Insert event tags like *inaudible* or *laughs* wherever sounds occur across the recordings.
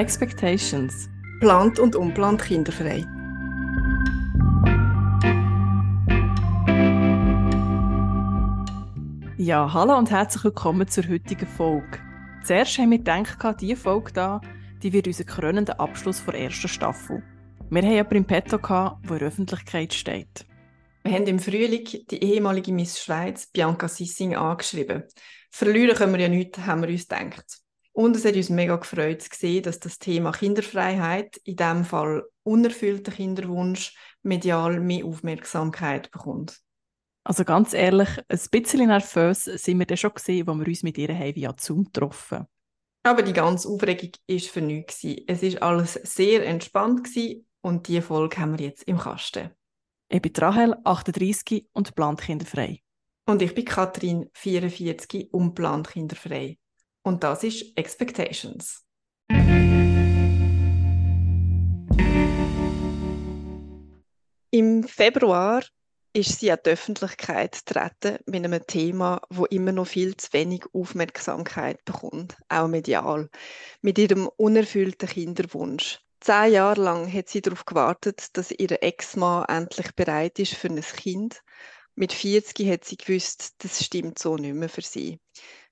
Expectations. Plant und unplant kinderfrei. Ja, hallo und herzlich willkommen zur heutigen Folge. Zuerst haben wir gedacht, diese Folge da, die wird unser krönender Abschluss der ersten Staffel. Wir haben aber im Petto, der in der Öffentlichkeit steht. Wir haben im Frühling die ehemalige Miss Schweiz, Bianca Sissing, angeschrieben. Verlieren können wir ja nichts, haben wir uns gedacht. Und es hat uns mega gefreut zu sehen, dass das Thema Kinderfreiheit, in diesem Fall unerfüllter Kinderwunsch, medial mehr Aufmerksamkeit bekommt. Also ganz ehrlich, ein bisschen nervös sind wir dann schon gesehen, als wir uns mit ihr haben via Zoom getroffen Aber die ganze Aufregung war für nichts. Es war alles sehr entspannt und diese Folge haben wir jetzt im Kasten. Ich bin Rahel, 38 und plant kinderfrei. Und ich bin Katrin, 44 und plant kinderfrei. Und das ist Expectations. Im Februar ist sie an die Öffentlichkeit getreten mit einem Thema, wo immer noch viel zu wenig Aufmerksamkeit bekommt, auch medial, mit ihrem unerfüllten Kinderwunsch. Zehn Jahre lang hat sie darauf gewartet, dass ihr Ex-Mann endlich bereit ist für ein Kind. Mit 40 hat sie gewusst, das stimmt so nicht mehr für sie.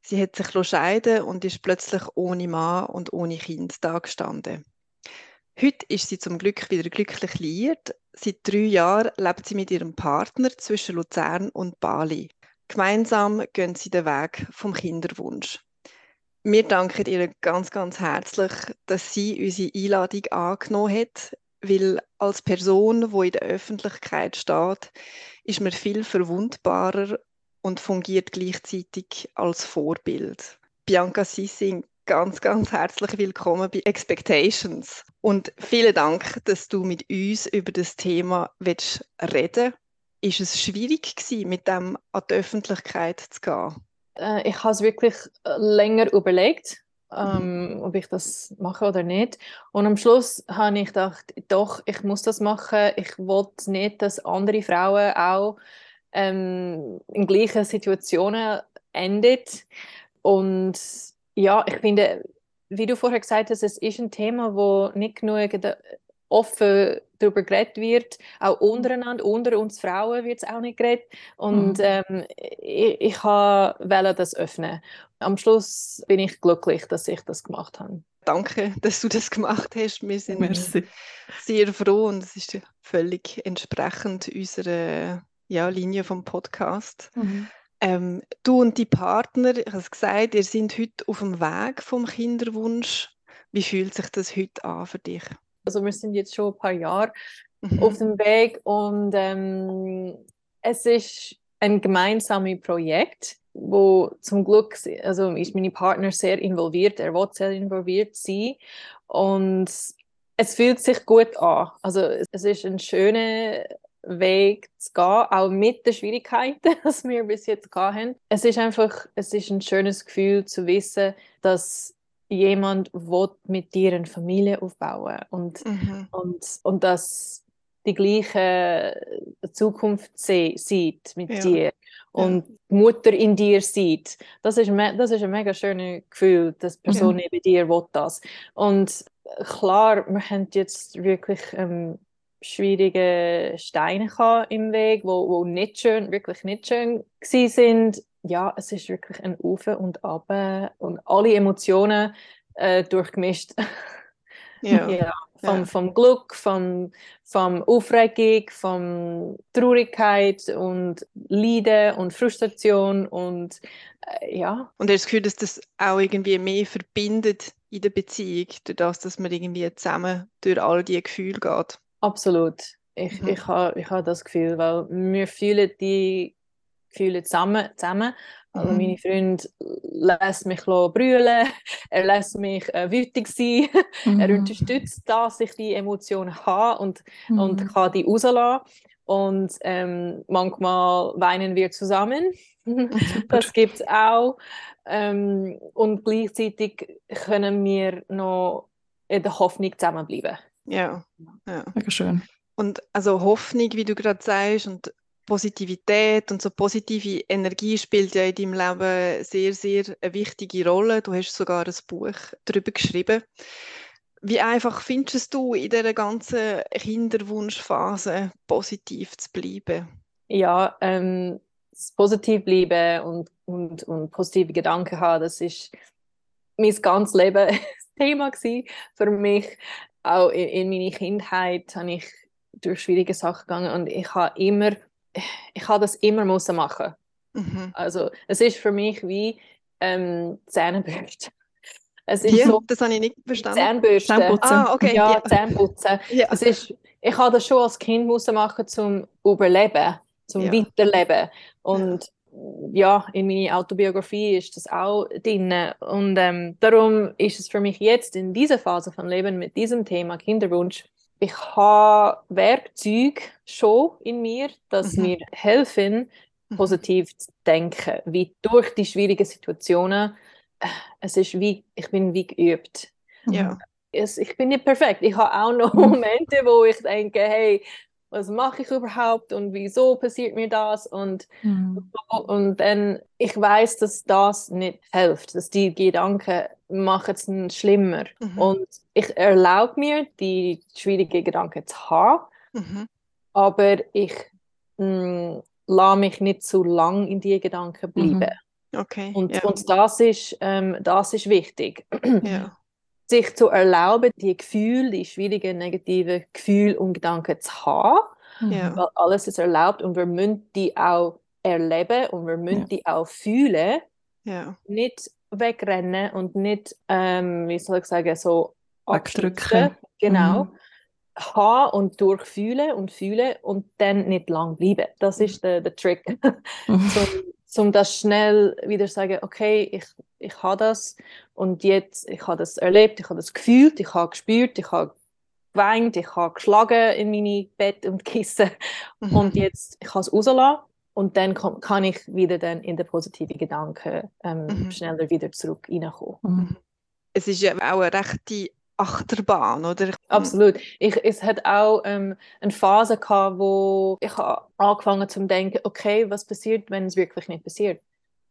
Sie hat sich scheiden und ist plötzlich ohne Mann und ohne Kind dagestanden. Heute ist sie zum Glück wieder glücklich liiert. Seit drei Jahren lebt sie mit ihrem Partner zwischen Luzern und Bali. Gemeinsam gehen sie den Weg vom Kinderwunsch. Wir danken ihr ganz, ganz herzlich, dass sie unsere Einladung angenommen hat, weil als Person, die in der Öffentlichkeit steht, ist man viel verwundbarer und fungiert gleichzeitig als Vorbild. Bianca Sissing, ganz, ganz herzlich willkommen bei Expectations und vielen Dank, dass du mit uns über das Thema reden willst. Ist es schwierig gewesen, mit dem an die Öffentlichkeit zu gehen? Äh, ich habe es wirklich äh, länger überlegt, ähm, ob ich das mache oder nicht. Und am Schluss habe ich gedacht, doch, ich muss das machen. Ich wollte nicht, dass andere Frauen auch ähm, in gleichen Situationen enden. Und ja, ich finde, wie du vorher gesagt hast, es ist ein Thema, wo nicht genug offen darüber geredet wird. Auch mhm. untereinander, unter uns Frauen wird es auch nicht geredet. Und mhm. ähm, ich, ich wollte das öffnen. Am Schluss bin ich glücklich, dass ich das gemacht habe. Danke, dass du das gemacht hast. Wir sind Merci. sehr froh und es ist völlig entsprechend unserer ja, Linie vom Podcast. Mhm. Ähm, du und die Partner, ich habe es gesagt, ihr seid heute auf dem Weg vom Kinderwunsch. Wie fühlt sich das heute an für dich? Also wir sind jetzt schon ein paar Jahre mhm. auf dem Weg und ähm, es ist ein gemeinsames Projekt, wo zum Glück, also ist meine Partner sehr involviert, er will sehr involviert sein und es fühlt sich gut an. Also es ist ein schöner Weg zu gehen, auch mit den Schwierigkeiten, *laughs* die wir bis jetzt haben. Es ist einfach, es ist ein schönes Gefühl zu wissen, dass jemand will mit dir eine Familie aufbauen und, mhm. und, und dass die gleiche Zukunft sieht mit ja. dir und ja. die Mutter in dir sieht. Das ist, das ist ein mega schönes Gefühl, dass die Person ja. neben dir will das. Und klar, wir haben jetzt wirklich ähm, schwierige Steine im Weg, wo, wo nicht schön, wirklich nicht schön sind ja, es ist wirklich ein Auf und Ab und alle Emotionen äh, durchgemischt. Ja. *laughs* ja. Vom, ja. vom Glück, vom, vom Aufregung, von Traurigkeit und Leiden und Frustration und äh, ja. Und hast du das Gefühl, dass das auch irgendwie mehr verbindet in der Beziehung, durch das, dass man irgendwie zusammen durch all diese Gefühle geht? Absolut. Ich, mhm. ich habe ich ha das Gefühl, weil wir fühlen die Gefühle zusammen. zusammen. Also mhm. meine Freund lässt mich brüllen, *laughs* er lässt mich äh, wütig sein, *laughs* mhm. er unterstützt dass ich die Emotionen habe und, mhm. und kann die rauslassen. Und ähm, manchmal weinen wir zusammen. *laughs* das gibt es auch. Ähm, und gleichzeitig können wir noch in der Hoffnung zusammenbleiben. Ja, ja. Mega schön. Und also Hoffnung, wie du gerade sagst, und Positivität und so positive Energie spielt ja in deinem Leben sehr, sehr eine wichtige Rolle. Du hast sogar ein Buch darüber geschrieben. Wie einfach findest du in dieser ganzen Kinderwunschphase positiv zu bleiben? Ja, ähm, das positiv bleiben und, und, und positive Gedanken haben, das ist mein ganzes Leben *laughs* Thema für mich. Auch in, in meiner Kindheit habe ich durch schwierige Sachen gegangen und ich habe immer, ich habe das immer müssen machen. Mhm. Also es ist für mich wie ähm, Zähnebürste. Es ist so, das habe ich nicht verstanden. Zahnbürste. Zahnputzen. Ah, okay. Ja, ja. Zahnputzen. Ja. Es ist, ich habe das schon als Kind müssen machen zum Überleben, zum ja. Weiterleben. Und ja, in meiner Autobiografie ist das auch drin. Und ähm, darum ist es für mich jetzt in dieser Phase von Leben mit diesem Thema Kinderwunsch, ich habe Werkzeuge schon in mir, das mhm. mir helfen, mhm. positiv zu denken, wie durch die schwierigen Situationen. Es ist wie, ich bin wie geübt. Ja. Es, ich bin nicht perfekt. Ich habe auch noch Momente, wo ich denke, hey, was mache ich überhaupt und wieso passiert mir das und, mhm. und dann ich weiß, dass das nicht hilft, dass die Gedanken machen es schlimmer mhm. und ich erlaube mir die schwierigen Gedanken zu haben, mhm. aber ich mm, lasse mich nicht zu lang in die Gedanken bleiben. Mhm. Okay. Und, ja. und das ist ähm, das ist wichtig. Ja *clears throat* sich zu erlauben, die Gefühle, die schwierigen, negativen Gefühle und Gedanken zu haben. Mhm. Ja. Weil alles ist erlaubt und wir müssen die auch erleben und wir müssen die auch fühlen. Nicht wegrennen und nicht, ähm, wie soll ich sagen, so wegdrücken. Genau. Mhm. Haben und durchfühlen und fühlen und dann nicht lang bleiben. Das ist der, der Trick. Mhm. *laughs* zum, zum das schnell wieder sagen, okay, ich, ich habe das und jetzt, ich habe das erlebt, ich habe das gefühlt, ich habe gespürt, ich habe geweint, ich habe geschlagen in meine Bett und Kissen mhm. und jetzt, ich kann es rauslassen und dann kann, kann, ich wieder dann in den positiven Gedanken ähm, mhm. schneller wieder zurück reinkommen. Mhm. Es ist ja auch eine rechte Achterbahn, oder? Absolut. Ich, es hat auch ähm, eine Phase gehabt, wo ich angefangen zu denken, okay, was passiert, wenn es wirklich nicht passiert?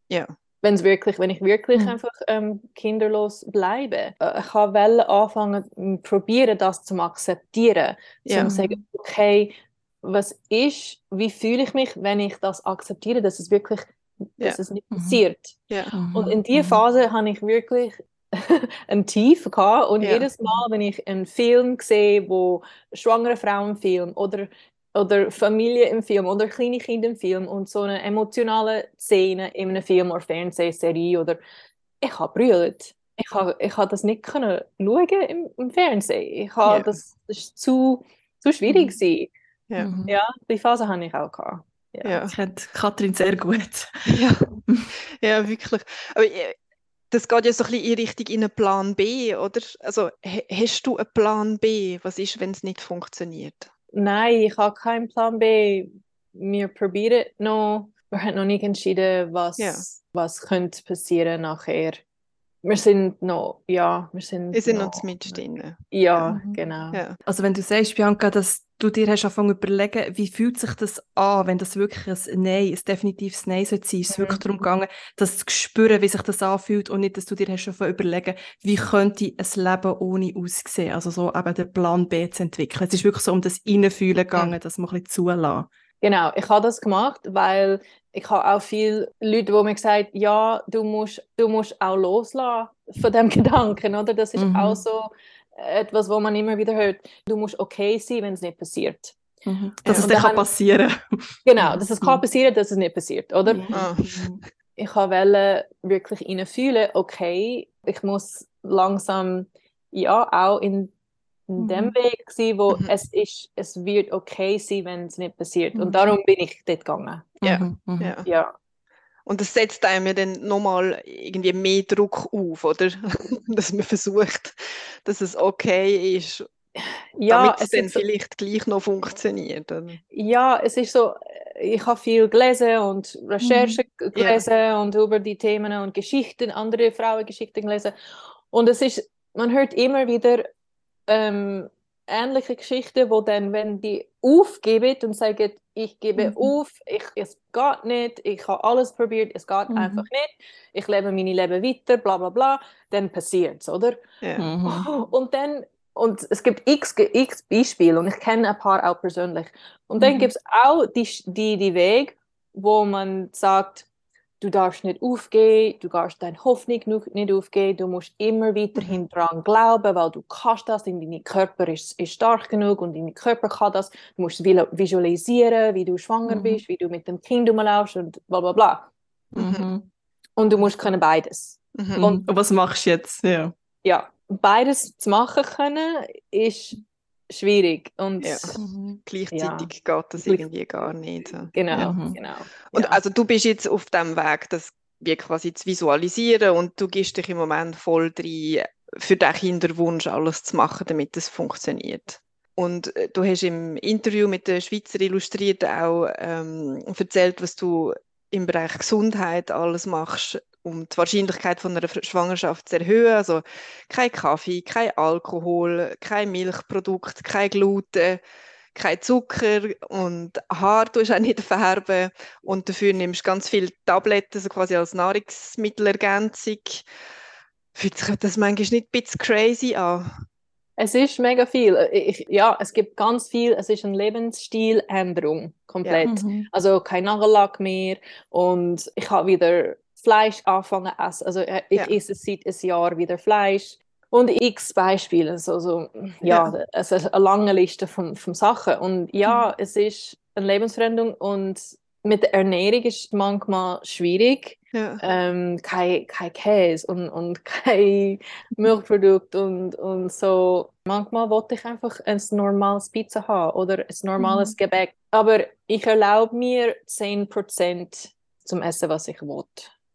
Ja. Wenn es wirklich, wenn ich wirklich mhm. einfach ähm, kinderlos bleibe. Äh, ich wollte anfangen, probieren, das zu akzeptieren, ja. zu sagen, okay, was ist, wie fühle ich mich, wenn ich das akzeptiere, dass es wirklich, dass ja. es nicht mhm. passiert. Ja. Und in dieser mhm. Phase habe ich wirklich *laughs* ein Tief gehabt. Und ja. jedes Mal, wenn ich einen Film sehe, wo schwangere Frauen Film oder oder Familie im Film oder kleine Kinder im Film und so eine emotionale Szene in einem Film oder Fernsehserie oder ich habe brüllt. Ich habe ich hab das nicht können schauen im, im Fernsehen. Ich habe yeah. das, das ist zu, zu schwierig mhm. Ja. Mhm. ja, die Phase habe ich auch gehabt. Ja. ja. Das kennt Katrin sehr gut. *laughs* Ja, ja wirklich. Aber äh, das geht ja so ein bisschen in Richtung in einen Plan B, oder? Also hast du einen Plan B? Was ist, wenn es nicht funktioniert? Nein, ich habe keinen Plan B. Wir probieren noch. Wir haben noch nicht entschieden, was, ja. was könnte passieren nachher. Wir sind noch, ja, wir sind. Wir sind noch, noch mit drin. Ja, ja, genau. Ja. Also wenn du sagst, Bianca, dass du dir hast angefangen zu überlegen, wie fühlt sich das an, wenn das wirklich ein Nein, ein definitives Nein sein sollte. Es ist mhm. wirklich darum gegangen, das zu spüren, wie sich das anfühlt und nicht, dass du dir hast schon überlegen, wie könnte ein Leben ohne aussehen. Also so eben den Plan B zu entwickeln. Es ist wirklich so um das Innenfühlen gegangen, mhm. das man ein bisschen zulassen. Genau, ich habe das gemacht, weil ich habe auch viele Leute, die mir gesagt haben, ja, du musst, du musst auch loslassen von dem *laughs* Gedanken, oder? Das ist mhm. auch so etwas, wo man immer wieder hört, du musst okay sein, wenn es nicht passiert. Mhm. Dass ja, es dann kann passieren. Genau, dass es kann mhm. passieren, dass es nicht passiert, oder? Mhm. *laughs* Ich wollte wirklich fühlen, okay, ich muss langsam ja auch in, in mhm. dem Weg sein, wo mhm. es ist, es wird okay sein, wenn es nicht passiert. Und darum bin ich dort gegangen. Ja. ja. ja. Und das setzt einem ja dann nochmal irgendwie mehr Druck auf, oder? *laughs* dass man versucht, dass es okay ist, ja, damit es, dann vielleicht gleich noch funktioniert. Oder? Ja, es ist so, ich habe viel gelesen und Recherche mhm. gelesen yeah. und über die Themen und Geschichten, andere Frauengeschichten gelesen. Und es ist, man hört immer wieder ähm, ähnliche Geschichten, wo dann, wenn die aufgeben und sagen, ich gebe mhm. auf, ich, es geht nicht, ich habe alles probiert, es geht mhm. einfach nicht, ich lebe meine Leben weiter, bla bla bla, dann passiert es, oder? Ja. Mhm. *laughs* Und dann und es gibt x, x Beispiele und ich kenne ein paar auch persönlich. Und dann Mhm. gibt es auch die, die, die Weg, wo man sagt, du darfst nicht aufgeben, du darfst deine Hoffnung nu- nicht aufgeben, du musst immer weiterhin dran glauben, weil du kannst das, und dein Körper ist, ist stark genug und dein Körper kann das. Du musst visualisieren, wie du schwanger Mhm. bist, wie du mit dem Kind rumlaufst und bla bla bla. Mhm. Und du musst können beides. Mhm. Und was machst du jetzt? Ja. Ja, beides zu machen können, ist schwierig. Und Ja. Mhm. Gleichzeitig geht das irgendwie gar nicht. so. genau, Mhm. genau. Und ja. also du bist jetzt auf dem Weg, das wie quasi zu visualisieren und du gibst dich im Moment voll rein, für den Kinderwunsch alles zu machen, damit es funktioniert. Und äh, du hast im Interview mit der Schweizer Illustrierten auch ähm, erzählt, was du im Bereich Gesundheit alles machst, um die Wahrscheinlichkeit von einer Schwangerschaft zu erhöhen. Also kein Kaffee, kein Alkohol, kein Milchprodukt, kein Gluten, kein Zucker und Haar tust auch nicht färben und dafür nimmst du ganz viele Tabletten, so quasi als Nahrungsmittelergänzung. Fühlt sich das manchmal nicht ein bisschen crazy an? Es ist mega viel. Ich, ja, es gibt ganz viel. Es ist eine Lebensstiländerung komplett. Mhm. Also kein Nagellack mehr und ich habe wieder Fleisch angefangen zu essen. Also äh, ich Ja. esse seit einem Jahr wieder Fleisch. Und x Beispiele. Also, so, ja, es ist eine lange Liste von, von Sachen. Und ja, es ist eine Lebensveränderung und mit der Ernährung ist es manchmal schwierig. Ja. Ähm, kein, kein Käse und, und *laughs* kein Milchprodukt und, und so. Manchmal wollte ich einfach ein normales Pizza haben oder ein normales Mhm. Gebäck. Aber ich erlaube mir 10% zum Essen, was ich will.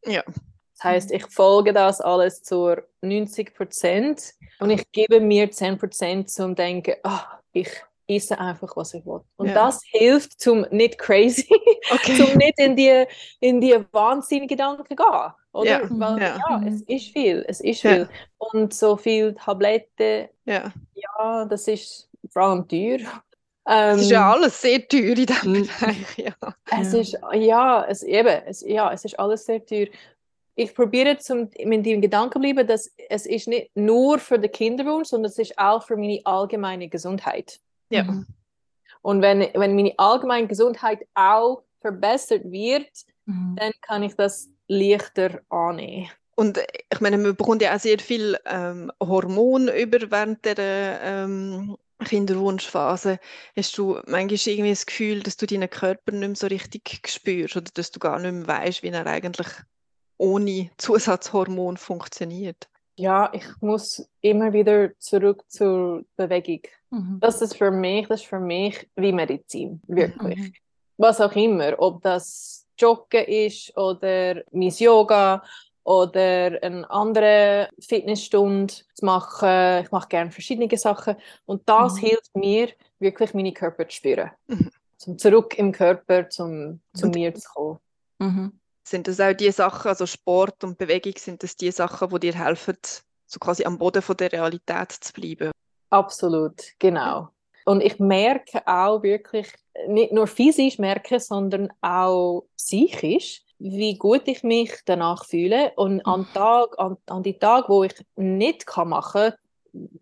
Ja. Das heißt, ich folge das alles zu 90% und ich gebe mir 10% zum Denken, ah, ich esse einfach, was ich will. Und Ja. das hilft zum nicht crazy, Okay. *laughs* zum nicht in die, in die wahnsinnigen Gedanken gehen. Oder? Ja, Weil ja. ja, es ist viel, es ist Ja. viel. Und so viel Tabletten, ja. ja, das ist vor allem teuer. Es ist ja Ähm, alles sehr teuer in diesem Mhm. Bereich. Ja. es ist, ja, es, eben, es, ja, es ist alles sehr teuer. Ich probiere zum, mit dem Gedanken bleiben, dass es ist nicht nur für den Kinderwunsch, sondern es ist auch für meine allgemeine Gesundheit. Ja. Mhm. Und wenn, wenn meine allgemeine Gesundheit auch verbessert wird, Mhm. dann kann ich das leichter annehmen. Und äh, ich meine, man bekommt ja auch sehr viel ähm, Hormone über während der ähm, Kinderwunschphase. Hast du manchmal irgendwie das Gefühl, dass du deinen Körper nicht mehr so richtig spürst oder dass du gar nicht mehr weißt, wie er eigentlich ohne Zusatzhormon funktioniert? Ja, ich muss immer wieder zurück zur Bewegung. Mhm. Das ist für mich, das ist für mich wie Medizin, wirklich. Mhm. Was auch immer, ob das Joggen ist oder mein Yoga oder eine andere Fitnessstunde zu machen. Ich mache gerne verschiedene Sachen und das Mhm. hilft mir, wirklich meine Körper zu spüren. Mhm. Zum zurück im Körper, zum, zu mir zu kommen. Mhm. Sind das auch die Sachen, also Sport und Bewegung, sind das die Sachen, die dir helfen, so quasi am Boden von der Realität zu bleiben? Absolut, genau. Und ich merke auch wirklich, nicht nur physisch merke, sondern auch psychisch, wie gut ich mich danach fühle. Und an, Tag, an, an die Tage, wo ich nicht kann machen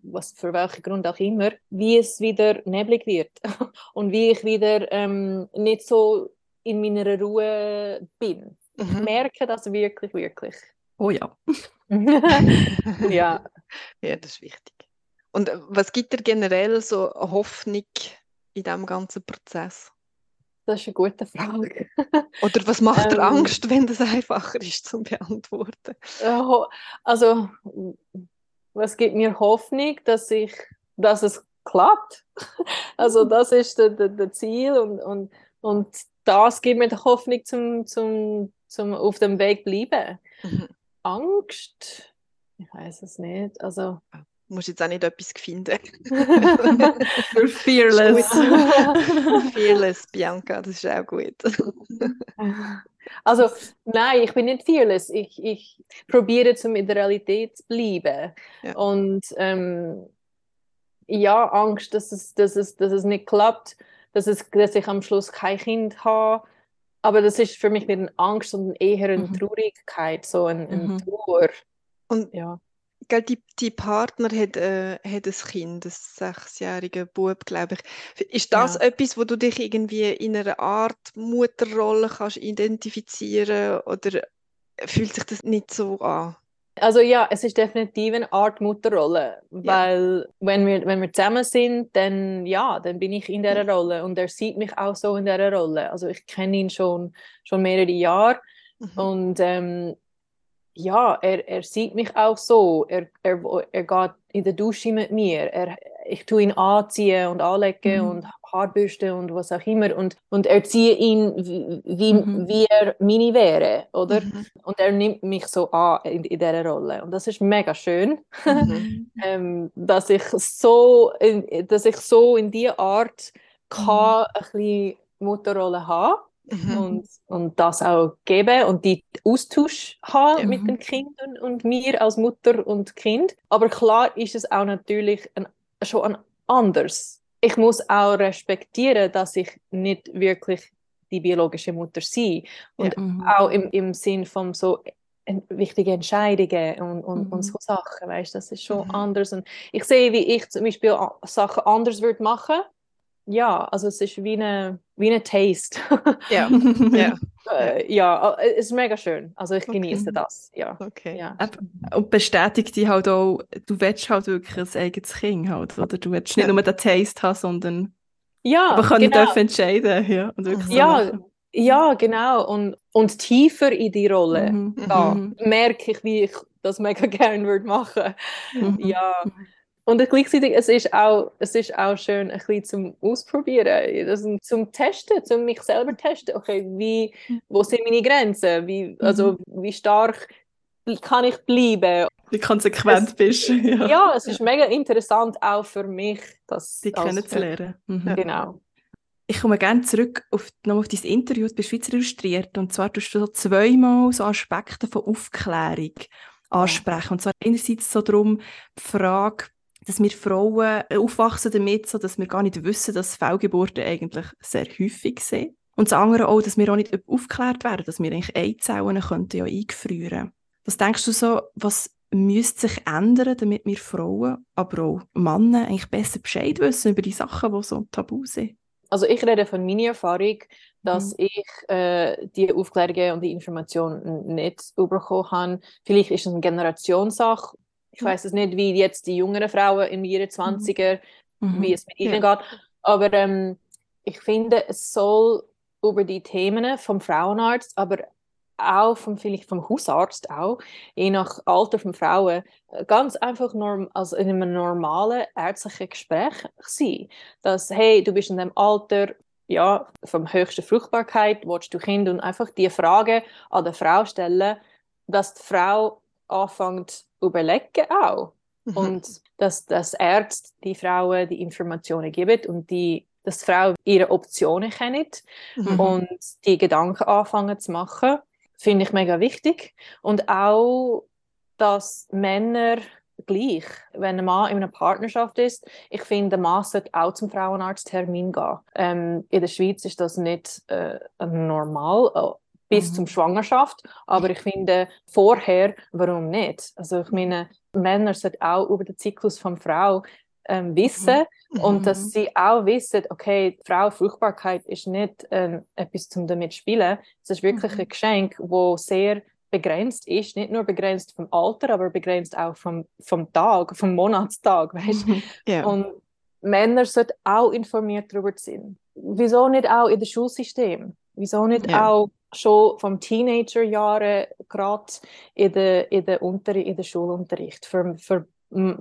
was für welchen Grund auch immer, wie es wieder neblig wird *laughs* und wie ich wieder ähm, nicht so in meiner Ruhe bin. Ich Mhm. merke das wirklich, wirklich. Oh ja. *laughs* ja. *laughs* Ja, das ist wichtig. Und äh, was gibt dir generell so Hoffnung in diesem ganzen Prozess? Das ist eine gute Frage. *laughs* Oder was macht dir Ähm. Angst, wenn das einfacher ist zu beantworten? Also, was gibt mir Hoffnung, dass ich, dass es klappt? *laughs* Also, das ist das der, der Ziel und, und, und das gibt mir die Hoffnung zum, zum, zum auf dem Weg bleiben. Mhm. Angst? Ich weiß es nicht. Also, Du musst jetzt auch nicht etwas finden. *laughs* Fearless. *laughs* Fearless, Bianca, das ist auch gut. *laughs* Also, nein, ich bin nicht fearless. Ich, ich probiere zum in der Realität zu bleiben. Ja. Und ähm, ja, Angst, dass es, dass, es, dass es nicht klappt, dass, es, dass ich am Schluss kein Kind habe. Aber das ist für mich nicht eine Angst, sondern eher eine Mhm. Traurigkeit, so eine, eine Mhm. Trauer. Und Ja. Gell, die, die Partner hat, äh, hat ein Kind, ein sechsjähriger Bub, glaube ich. Ist das Ja. etwas, wo du dich irgendwie in einer Art Mutterrolle kannst identifizieren oder fühlt sich das nicht so an? Also ja, es ist definitiv eine Art Mutterrolle, weil wenn wir, wenn wir zusammen sind, dann ja, dann bin ich in dieser Rolle und er sieht mich auch so in dieser Rolle. Also ich kenne ihn schon, schon mehrere Jahre Mhm. und ähm, ja, er, er sieht mich auch so. Er, er, er geht in der Dusche mit mir. Er, ich tue ihn anziehen und anlegen Mhm. und Haarbürste und was auch immer und, und erziehe ihn, wie, wie, Mhm. wie er meine wäre, oder? Mhm. Und er nimmt mich so an in, in dieser Rolle. Und das ist mega schön, Mhm. *laughs* ähm, dass ich so in, dass ich so in diese Art kann ein bisschen Mutterrolle haben Mhm. und, und das auch geben und die Austausch haben Ja. mit Mhm. den Kindern und mir als Mutter und Kind. Aber klar ist es auch natürlich ein, schon ein anders. Ich muss auch respektieren, dass ich nicht wirklich die biologische Mutter bin. Und Mhm. auch im, im Sinn von so wichtige Entscheidungen und, und, Mhm. und so Sachen, weißt, das ist schon Mhm. anders. Und ich sehe, wie ich zum Beispiel a- Sachen anders würde machen. Ja, also es ist wie eine, wie eine Taste. Ja, *laughs* ja, Äh, ja, äh, es ist mega schön. Also ich Okay. genieße das. Ja. okay. ja. Und bestätigt dich halt auch, du willst halt wirklich ein eigenes Kind halt, oder? Du willst nicht Ja. nur den Taste haben, sondern Ja, aber können genau. dürfen entscheiden, ja. Und wirklich so Ja, machen. ja, genau. Und, und tiefer in die Rolle. Mhm. Da Mhm. merke ich, wie ich das mega *laughs* gerne würde machen. Mhm. Ja. Mhm. Und gleichzeitig, es ist auch, es ist auch schön, ein bisschen zum Ausprobieren, das, zum Testen, zum mich selber testen. Okay, wie, wo sind meine Grenzen? Wie, also, wie stark kann ich bleiben? Wie konsequent Es- bist. Ja. Ja, es ist mega interessant auch für mich, das kennenzulernen. Mhm. Genau. Ich komme gerne zurück auf, nochmal auf dein Interview, du bist Schweizer illustriert und zwar tust du so zweimal so Aspekte von Aufklärung ansprechen. Und zwar einerseits so darum, die Frage, dass wir Frauen aufwachsen damit, so dass wir gar nicht wissen, dass Fehlgeburten eigentlich sehr häufig sind. Und das andere auch, dass wir auch nicht aufgeklärt werden, dass wir eigentlich Eizellen könnten ja eingefrieren. Was denkst du so, was müsste sich ändern, damit wir Frauen, aber auch Männer eigentlich besser Bescheid wissen über die Sachen, die so tabu sind? Also ich rede von meiner Erfahrung, dass Mhm. ich äh, die Aufklärungen und die Informationen nicht bekommen habe. Vielleicht ist es eine Generationssache. Ich Mhm. weiß es nicht, wie jetzt die jüngeren Frauen im 20er, Mhm. wie es mit ihnen Ja. geht. Aber ähm, ich finde, es soll über die Themen vom Frauenarzt, aber auch vom, vielleicht vom Hausarzt auch, je nach Alter von Frauen, äh, ganz einfach norm, also in einem normalen ärztlichen Gespräch sein. Dass, hey, du bist in dem Alter, ja, vom höchsten Fruchtbarkeit, willst du Kind und einfach die Frage an die Frau stellen, dass die Frau anfängt überlegen auch. Mhm. Und dass das Ärzte die Frauen die Informationen geben und die, dass die Frau ihre Optionen kennt Mhm. und die Gedanken anfangen zu machen, finde ich mega wichtig. Und auch, dass Männer gleich, wenn ein Mann in einer Partnerschaft ist, ich finde, der Mann sollte auch zum Frauenarzttermin gehen. Ähm, in der Schweiz ist das nicht äh, normal, äh, bis Mhm. zum Schwangerschaft, aber ich finde, vorher, warum nicht? Also ich meine, Männer sollten auch über den Zyklus von Frau ähm, wissen und Mhm. dass sie auch wissen, okay, Frau Fruchtbarkeit ist nicht ähm, etwas zum damit zu spielen. Es ist wirklich Mhm. ein Geschenk, wo sehr begrenzt ist, nicht nur begrenzt vom Alter, aber begrenzt auch vom, vom Tag, vom Monatstag, *laughs* weißt Mhm. Ja. Und Männer sollten auch informiert darüber sein. Wieso nicht auch in dem Schulsystem? Wieso nicht Ja. auch schon vom Teenagerjahren gerade in der, in der, Unter in der Schulunterricht für, für,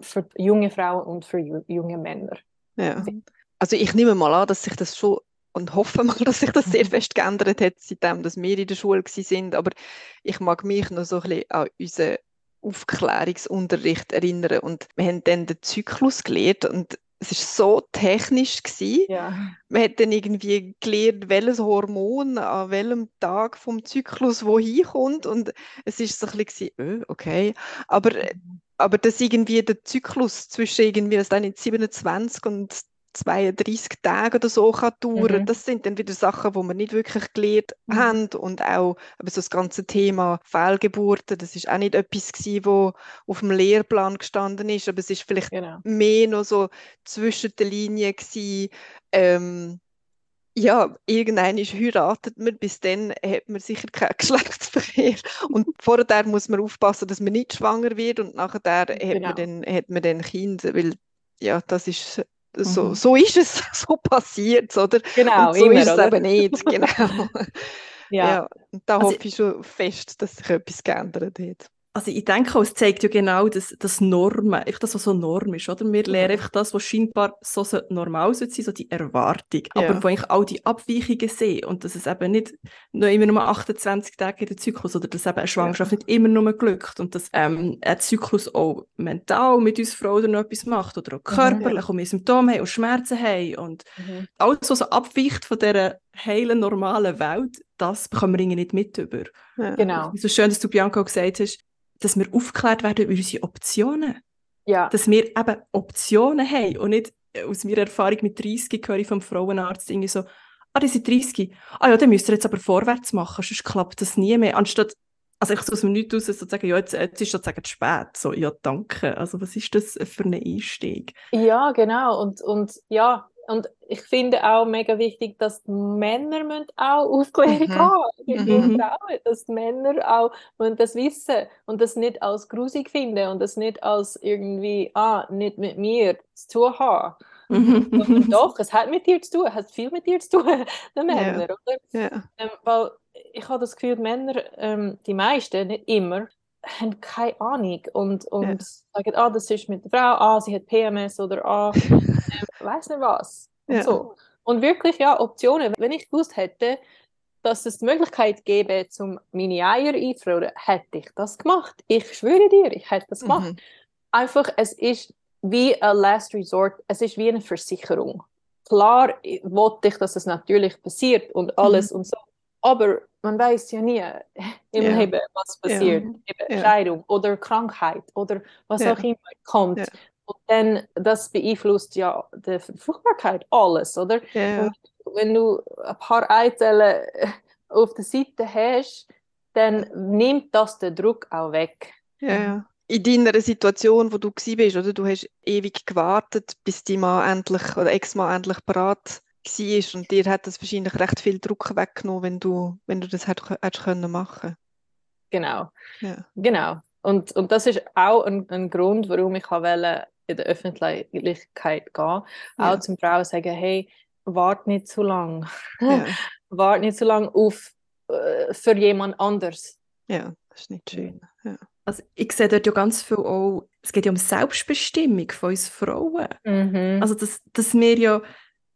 für junge Frauen und für ju- junge Männer? Ja. Also ich nehme mal an, dass sich das schon und hoffe mal, *laughs* dass sich das sehr Mhm. fest geändert hat, seitdem dass wir in der Schule gsi sind. Aber ich mag mich noch so ein bisschen an unseren Aufklärungsunterricht erinnern und wir haben dann den Zyklus gelernt und es ist so technisch gsi. Ja. Man hat dann irgendwie gelernt, welches Hormon an welchem Tag vom Zyklus wo hinkommt und es ist so ein bisschen, gewesen, äh, okay, aber, aber dass irgendwie der Zyklus zwischen irgendwie, was dann in 27 und 32 Tage oder so kann dauern. Mhm. Das sind dann wieder Sachen, wo wir nicht wirklich gelernt mhm. haben und auch aber so das ganze Thema Fehlgeburten, das ist auch nicht etwas gewesen, wo auf dem Lehrplan gestanden ist, aber es ist vielleicht genau. mehr noch so zwischen den Linien gewesen, ähm, ja, irgendwann heiratet man, bis dann hat man sicher keinen *laughs* Geschlechtsverkehr. Und vorher muss man aufpassen, dass man nicht schwanger wird und nachher genau. hat, man dann, hat man dann Kinder, weil ja, das ist so, mhm. so ist es, *laughs* so passiert oder? Genau, und so immer, ist es oder? eben nicht, genau. *laughs* ja. ja. da also, hoffe ich schon fest, dass sich etwas geändert hat also ich denke auch, es zeigt ja genau das, das Normen, einfach das, was so Norm ist, oder? Wir lernen einfach das, was scheinbar so normal sein sollte, so die Erwartung, ja. aber wo eigentlich all die Abweichungen sind und dass es eben nicht nur immer nur 28 Tage in der Zyklus oder dass eben eine Schwangerschaft ja. nicht immer nur glückt und dass ähm, ein Zyklus auch mental mit uns Frauen noch etwas macht oder auch körperlich mhm. und wir Symptome haben und Schmerzen haben und mhm. alles, was so abweicht von dieser heilen, normalen Welt, das bekommen wir irgendwie nicht mit über. Ja. Genau. So schön, dass du Bianca auch gesagt hast, dass wir aufgeklärt werden über unsere Optionen. Ja. Dass wir eben Optionen haben und nicht äh, aus meiner Erfahrung mit 30 höre ich vom Frauenarzt irgendwie so, ah, die sind 30. Ah ja, dann müsst ihr jetzt aber vorwärts machen, sonst klappt das nie mehr. Anstatt, also ich aus mir nichts raus, sozusagen, ja, jetzt, jetzt ist sozusagen zu spät. So, ja, danke. Also was ist das für ein Einstieg? Ja, genau. Und, und ja, und ich finde auch mega wichtig, dass die Männer müssen auch Aufklärung mhm. haben mhm. Frauen, dass die Männer auch müssen das wissen und das nicht als grusig finden und das nicht als irgendwie, ah, nicht mit mir zu tun haben. Mhm. *laughs* doch, es hat mit dir zu tun, es hat viel mit dir zu tun, *laughs* die Männer, yeah. oder? Yeah. Ähm, weil ich habe das Gefühl, die Männer, ähm, die meisten, nicht immer, haben keine Ahnung und, und ja. sagen, ah, das ist mit der Frau, ah, sie hat PMS oder ah, *laughs* äh, weiß nicht was. Und, ja. so. und wirklich, ja, Optionen. Wenn ich gewusst hätte, dass es die Möglichkeit gäbe, zum meine Eier einzufrieren, hätte ich das gemacht. Ich schwöre dir, ich hätte das gemacht. Mhm. Einfach, es ist wie ein Last Resort, es ist wie eine Versicherung. Klar wollte ich, dass es natürlich passiert und alles mhm. und so, aber man weiß ja nie *laughs* im ja. Leben, was passiert. Ja. Scheidung oder Krankheit oder was ja. auch immer kommt. Dann, das beeinflusst ja die Fruchtbarkeit, alles, oder? wenn du ein paar Eizellen auf der Seite hast, dann nimmt das den Druck auch weg. Ja, in deiner Situation, wo du bist, oder du hast ewig gewartet, bis die Mann endlich oder Ex-Mann endlich bereit war und dir hat das wahrscheinlich recht viel Druck weggenommen, wenn du, wenn du das hättest können machen. Genau, ja. genau. Und, und das ist auch ein, ein Grund, warum ich wollte in der Öffentlichkeit gehen. Auch ja. zum Frauen sagen, hey, wart nicht zu lang. Ja. *laughs* wart nicht zu lang auf äh, für jemand anders. Ja, das ist nicht schön. Ja. Also ich sehe dort ja ganz viel auch, es geht ja um Selbstbestimmung von uns Frauen. Mhm. Also dass, dass wir ja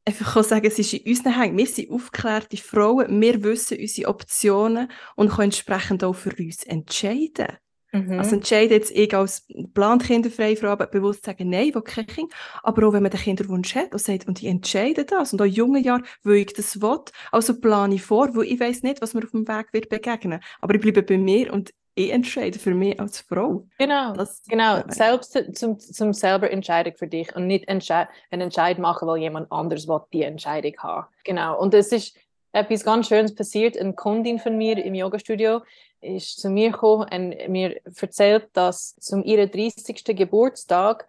einfach sagen, es ist in unseren Händen. Wir sind aufgeklärte Frauen, wir wissen unsere Optionen und können entsprechend auch für uns entscheiden. Mhm. Also entscheide jetzt ich als geplant kinderfreie Frau bewusst sagen, nein, ich will. Aber auch wenn man den Kinderwunsch hat und sagt, und ich entscheide das. Und auch in jungen Jahren, weil ich das will, also plane ich vor, weil ich weiß nicht, was mir auf dem Weg wird begegnen. Aber ich bleibe bei mir und ich entscheide für mich als Frau. Genau, das, genau. Selbst zum, zum selber Entscheidung für dich und nicht entsche einen Entscheid machen, weil jemand anders will die Entscheidung haben. Genau. Und es ist etwas ganz Schönes passiert. Eine Kundin von mir im Yoga-Studio ist zu mir gekommen und mir erzählt, dass zum ihrem 30. Geburtstag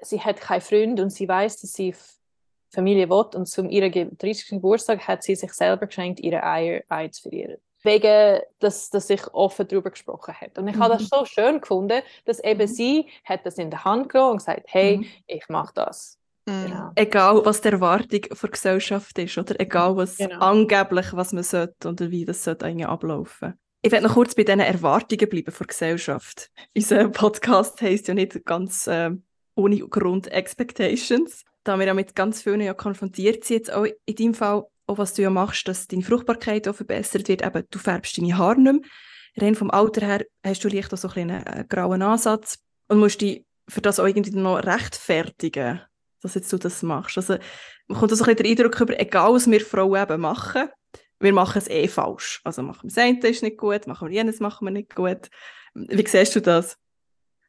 sie hat keinen Freund und sie weiß, dass sie Familie will und zum ihrem 30. Geburtstag hat sie sich selber geschenkt, ihre Eier einzufrieren wegen, dass, dass ich offen darüber gesprochen hat. Und ich mhm. habe das mhm. so schön gefunden, dass eben mhm. sie hat das in der Hand genommen und gesagt, hey, mhm. ich mache das. Mhm. Genau. Egal, was die Erwartung der Gesellschaft ist, oder egal, was genau. angeblich, was man sollte oder wie das sollte eigentlich ablaufen. Ich werde noch kurz bei diesen Erwartungen bleiben von der Gesellschaft. Unser Podcast heisst ja nicht ganz äh, ohne Grund Expectations, da wir ja mit ganz vielen ja konfrontiert sind, jetzt auch in deinem Fall auch was du ja machst, dass deine Fruchtbarkeit auch verbessert wird, eben du färbst deine Haare nicht mehr. Rein vom Alter her hast du leicht auch so ein einen äh, grauen Ansatz und musst dich für das auch irgendwie noch rechtfertigen, dass jetzt du das machst. Also man kommt so ein bisschen den Eindruck über, egal was wir Frauen eben machen, wir machen es eh falsch. Also machen wir das eine ist nicht gut, machen wir jenes machen wir nicht gut. Wie siehst du das?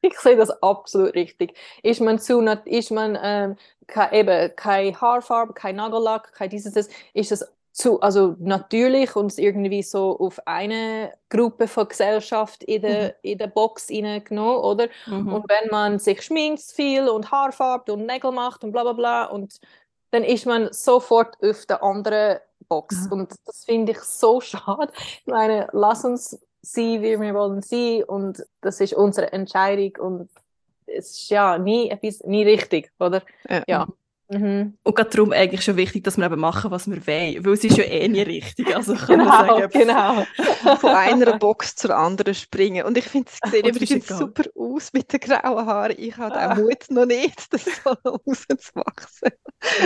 ich sehe das absolut richtig. Ist man zu, ist man ähm, ke, eben keine Haarfarbe, kein Nagellack, kein dieses, das, ist das zu, also natürlich und irgendwie so auf eine Gruppe von Gesellschaft in der, mhm. in der Box hineingenommen, oder? Mhm. Und wenn man sich schminkt viel und Haarfarbe und Nägel macht und bla bla bla und dann ist man sofort auf der anderen Box. Mhm. Und das finde ich so *laughs* schade. Ich meine, lass uns sein, wie wir wollen sein und das ist unsere Entscheidung und es ist ja nie etwas, nie richtig, oder? Ja. ja. Mhm. Und gerade darum eigentlich schon wichtig, dass wir eben machen, was wir wollen, weil es ist ja eh nie richtig. Also kann genau, man sagen, genau. von einer *laughs* Box zur anderen springen. Und ich finde, es sieht übrigens super aus mit den grauen Haaren. Ich habe ah. den Mut noch nicht, *laughs* das so rauszuwachsen.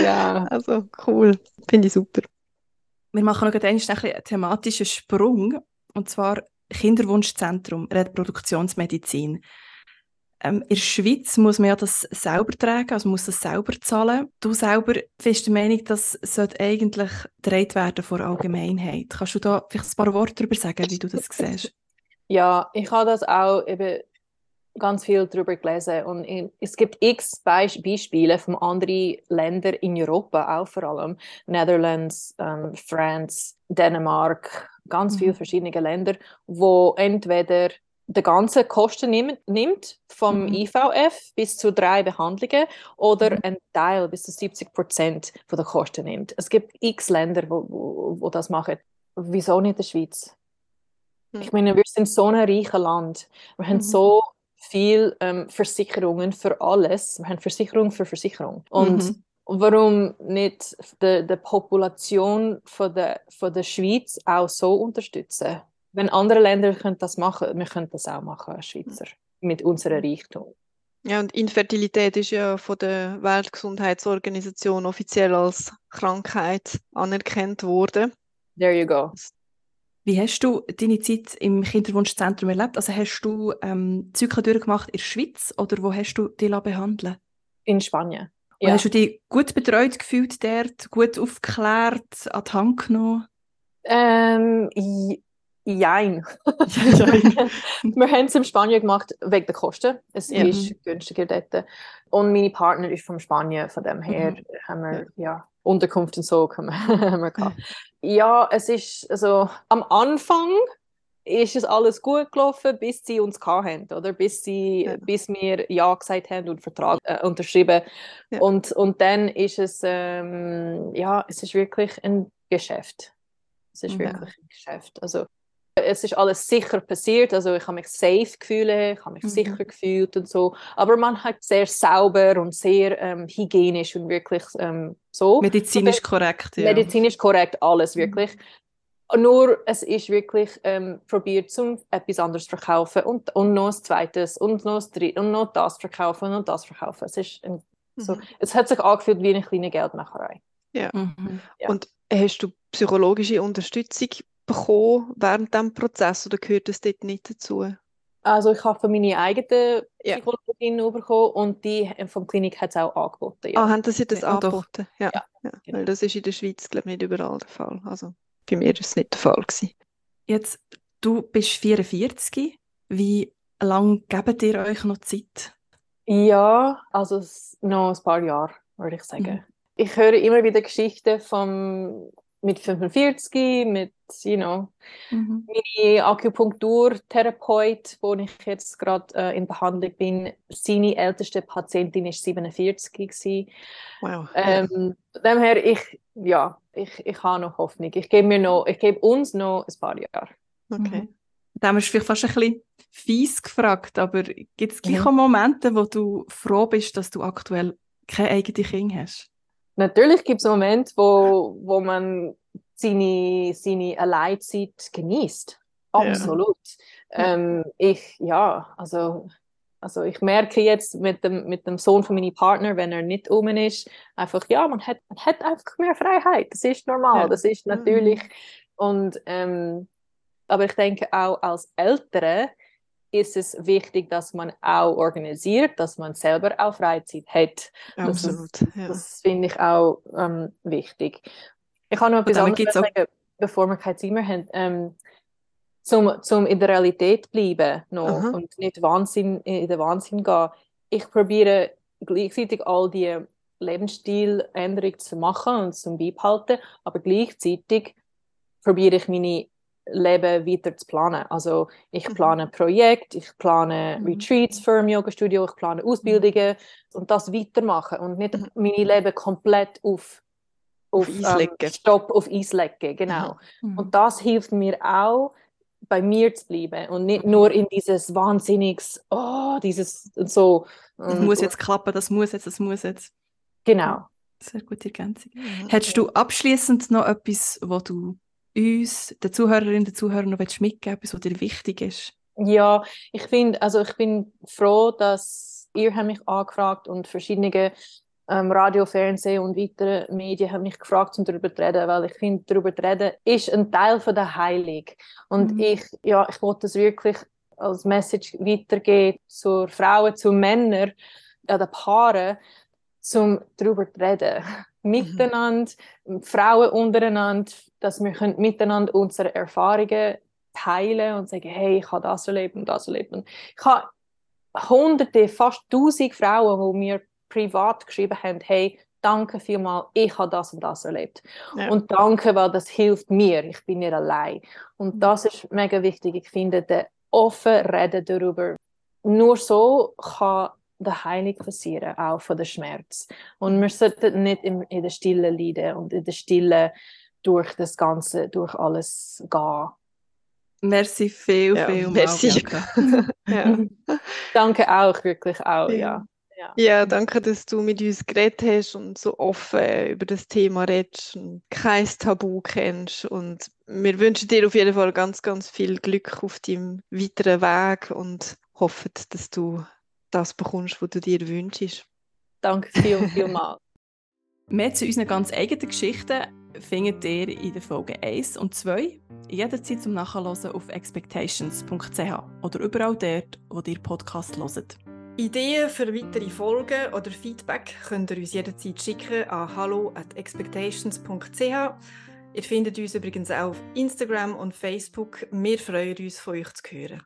Ja. Also cool, finde ich super. Wir machen noch einen thematischen Sprung. Und zwar Kinderwunschzentrum Reproduktionsmedizin. Ähm, in der Schweiz muss man ja das selber tragen, also muss das selber zahlen. Du selber bist der Meinung, das sollte eigentlich gedreht werden vor Allgemeinheit. Kannst du da vielleicht ein paar Worte darüber sagen, wie du das siehst? Ja, ich habe das auch eben ganz viel darüber gelesen und es gibt x Beisp Beispiele von anderen Ländern in Europa, auch vor allem Netherlands, ähm, France, Dänemark, ganz mhm. viele verschiedene Länder, wo entweder die ganze Kosten nimmt, nimmt vom mhm. IVF bis zu drei Behandlungen oder mhm. ein Teil bis zu 70 Prozent von der Kosten nimmt. Es gibt x Länder, wo, wo, wo das machen. Wieso nicht in der Schweiz? Ich meine, wir sind so ein reiches Land. Wir haben mhm. so viel ähm, Versicherungen für alles. Wir haben Versicherung für Versicherung. Und mhm. warum nicht die, die Population von der, von der Schweiz auch so unterstützen? Wenn andere Länder können das machen, wir können das auch machen als Schweizer mit unserem Reichtum. Ja, und Infertilität ist ja von der Weltgesundheitsorganisation offiziell als Krankheit anerkannt worden. There you go. Wie hast du deine Zeit im Kinderwunschzentrum erlebt? Also hast du ähm, Zyklen durchgemacht in der Schweiz oder wo hast du dich behandeln In Spanien. Und ja. hast du dich gut betreut gefühlt dort, gut aufgeklärt, an die Hand genommen? Ähm, Jein. *laughs* wir haben es in Spanien gemacht wegen der Kosten. Es ja. ist günstiger dort. Und meine Partner ist von Spanien, von dem her mhm. haben wir ja. Unterkunft und so haben wir *laughs* gehabt. Ja, es ist also am Anfang ist es alles gut gelaufen, bis sie uns hatten, oder bis sie, ja. bis wir ja gesagt haben und Vertrag äh, unterschrieben. Ja. Und, und dann ist es ähm, ja, es ist wirklich ein Geschäft. Es ist ja. wirklich ein Geschäft. Also es ist alles sicher passiert, also ich habe mich safe gefühlt, ich habe mich mhm. sicher gefühlt und so, aber man hat sehr sauber und sehr ähm, hygienisch und wirklich ähm, so. Medizinisch korrekt, ja. Medizinisch korrekt, alles mhm. wirklich. Mhm. Nur es ist wirklich ähm, probiert, zum etwas anderes zu verkaufen und, und noch ein zweites und noch das dritte und noch das verkaufen und das verkaufen. Es, ist ein, so, mhm. es hat sich angefühlt wie eine kleine Geldmacherei. Ja. Mhm. ja. Und hast du psychologische Unterstützung bekommen während diesem Prozess oder gehört das dort nicht dazu? Also ich habe von meiner eigenen Psychologin ja. bekommen und die vom Klinik hat es auch angeboten. Ja. Ah, haben sie das ja, angeboten? Ja, ja, ja. Genau. weil das ist in der Schweiz glaube ich nicht überall der Fall. Also bei mir war es nicht der Fall. Gewesen. Jetzt, du bist 44. Wie lange gebt ihr euch noch Zeit? Ja, also noch ein paar Jahre, würde ich sagen. Mhm. Ich höre immer wieder Geschichten vom mit 45, mit, you know, mhm. meine Akupunkturtherapeut, wo ich jetzt gerade äh, in Behandlung bin, seine älteste Patientin war 47 gewesen. Wow. Ähm, dem her, ich, ja, ich, ich habe noch Hoffnung. Ich gebe mir noch, ich gebe uns noch ein paar Jahre. Okay. Mhm. Da haben wir vielleicht fast ein bisschen fies gefragt, aber gibt es gleich mhm. Momente, wo du froh bist, dass du aktuell keine eigene Kind hast? Natürlich gibt es Momente, wo, wo man seine, seine Alleinzeit genießt. Absolut. Ja. Ähm, ich, ja, also, also ich merke jetzt mit dem, mit dem Sohn von meinem Partner, wenn er nicht um ist, einfach, ja, man hat, man hat einfach mehr Freiheit. Das ist normal, ja. das ist natürlich. Mhm. Und, ähm, aber ich denke auch als Eltern ist es wichtig, dass man auch organisiert, dass man selber auch Freizeit hat. Absolut. Das, ja. das finde ich auch ähm, wichtig. Ich kann noch etwas anderes sagen, bevor wir keine Zeit mehr haben. Ähm, zum, zum in der Realität bleiben noch und nicht Wahnsinn, in den Wahnsinn gehen. Ich probiere gleichzeitig all die Lebensstiländerungen zu machen und zu beibehalten, aber gleichzeitig probiere ich meine Leben weiter zu planen. Also ich mhm. plane Projekte, ich plane mhm. Retreats für ein Yoga-Studio, ich plane Ausbildungen mhm. und das weitermachen und nicht mhm. meine Leben komplett auf, auf, auf ähm, Stopp, auf Eis legen. Genau. Mhm. Und das hilft mir auch, bei mir zu bleiben und nicht nur in dieses wahnsinniges, oh, dieses so. Das muss jetzt klappen, das muss jetzt, das muss jetzt. Genau. Sehr gute Ergänzung. Mhm. Hättest du abschließend noch etwas, wo du uns, den Zuhörerinnen und Zuhörern, noch mitgeben willst, was dir wichtig ist? Ja, ich finde, also ich bin froh, dass ihr mich angefragt und verschiedene ähm, Radio, Fernsehen und weitere Medien haben mich gefragt, um darüber zu reden, weil ich finde, darüber zu reden ist ein Teil von der Heilung. Und mhm. ich, ja, ich wollte das wirklich als Message weitergeben zu Frauen, zu Männern, an den Paaren, um darüber zu reden. Mhm. Miteinander, Frauen untereinander, dass wir können miteinander unsere Erfahrungen teilen und sagen, hey, ich habe das erlebt und das erlebt. Und ich habe hunderte, fast tausend Frauen, die mir privat geschrieben haben, hey, danke vielmals, ich habe das und das erlebt. Ja. Und danke, weil das hilft mir, ich bin nicht allein. Und mhm. das ist mega wichtig. Ich finde, der offen reden darüber. Nur so kann der Heilung passieren, auch von der Schmerz. Und wir sollten nicht in, in der Stille leiden und in der Stille durch das Ganze, durch alles gehen. Merci viel, ja, viel merci. *laughs* ja. Danke auch, wirklich auch, ja. Ja. ja, danke, dass du mit uns geredet hast und so offen über das Thema redest und kein Tabu kennst. Und wir wünschen dir auf jeden Fall ganz, ganz viel Glück auf deinem weiteren Weg und hoffen, dass du das bekommst, was du dir wünschst. Danke viel, viel mal. *laughs* Mehr zu unseren ganz eigenen Geschichten findet ihr in den Folgen 1 und 2 jederzeit zum Nachhören auf expectations.ch oder überall dort, wo ihr Podcast hört. Ideen für weitere Folgen oder Feedback könnt ihr uns jederzeit schicken an hallo@expectations.ch. Ihr findet uns übrigens auch auf Instagram und Facebook. Wir freuen uns, von euch zu hören.